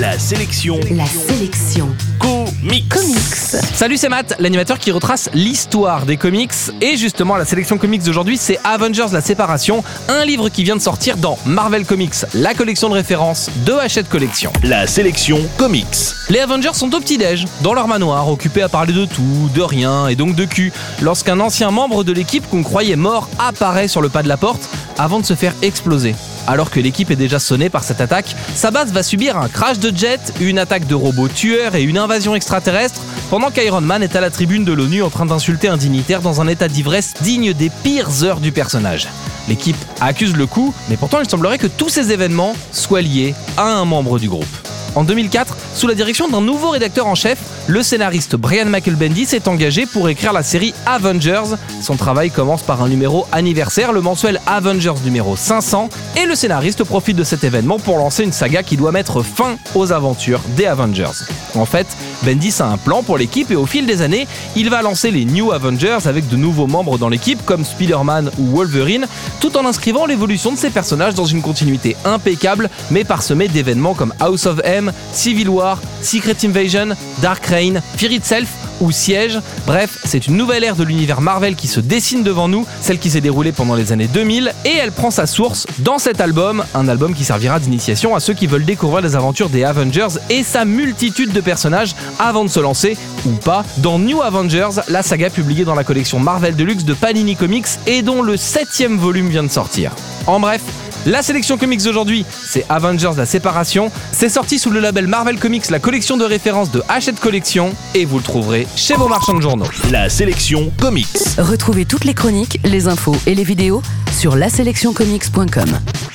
La sélection. La sélection. Comics. Comics. Salut, c'est Matt, l'animateur qui retrace l'histoire des comics. Et justement, la sélection comics d'aujourd'hui, c'est Avengers La Séparation, un livre qui vient de sortir dans Marvel Comics, la collection de référence de Hachette Collection. La sélection comics. Les Avengers sont au petit-déj, dans leur manoir, occupés à parler de tout, de rien et donc de cul, lorsqu'un ancien membre de l'équipe qu'on croyait mort apparaît sur le pas de la porte avant de se faire exploser. Alors que l'équipe est déjà sonnée par cette attaque, sa base va subir un crash de jet, une attaque de robots tueurs et une invasion extraterrestre, pendant qu'Iron Man est à la tribune de l'ONU en train d'insulter un dignitaire dans un état d'ivresse digne des pires heures du personnage. L'équipe accuse le coup, mais pourtant il semblerait que tous ces événements soient liés à un membre du groupe. En 2004, sous la direction d'un nouveau rédacteur en chef, le scénariste Brian Michael s'est engagé pour écrire la série Avengers. Son travail commence par un numéro anniversaire, le mensuel Avengers numéro 500, et le scénariste profite de cet événement pour lancer une saga qui doit mettre fin aux aventures des Avengers. En fait, Bendis a un plan pour l'équipe et au fil des années, il va lancer les New Avengers avec de nouveaux membres dans l'équipe comme Spider-Man ou Wolverine, tout en inscrivant l'évolution de ces personnages dans une continuité impeccable mais parsemée d'événements comme House of M, Civil War, Secret Invasion, Dark Reign, Fear Itself ou Siège. Bref, c'est une nouvelle ère de l'univers Marvel qui se dessine devant nous, celle qui s'est déroulée pendant les années 2000, et elle prend sa source dans cet album, un album qui servira d'initiation à ceux qui veulent découvrir les aventures des Avengers et sa multitude de personnages avant de se lancer, ou pas, dans New Avengers, la saga publiée dans la collection Marvel Deluxe de Panini Comics et dont le septième volume vient de sortir. En bref, la sélection comics d'aujourd'hui, c'est Avengers La Séparation. C'est sorti sous le label Marvel Comics, la collection de référence de Hachette Collection, et vous le trouverez chez vos marchands de journaux. La sélection comics. Retrouvez toutes les chroniques, les infos et les vidéos sur laselectioncomics.com.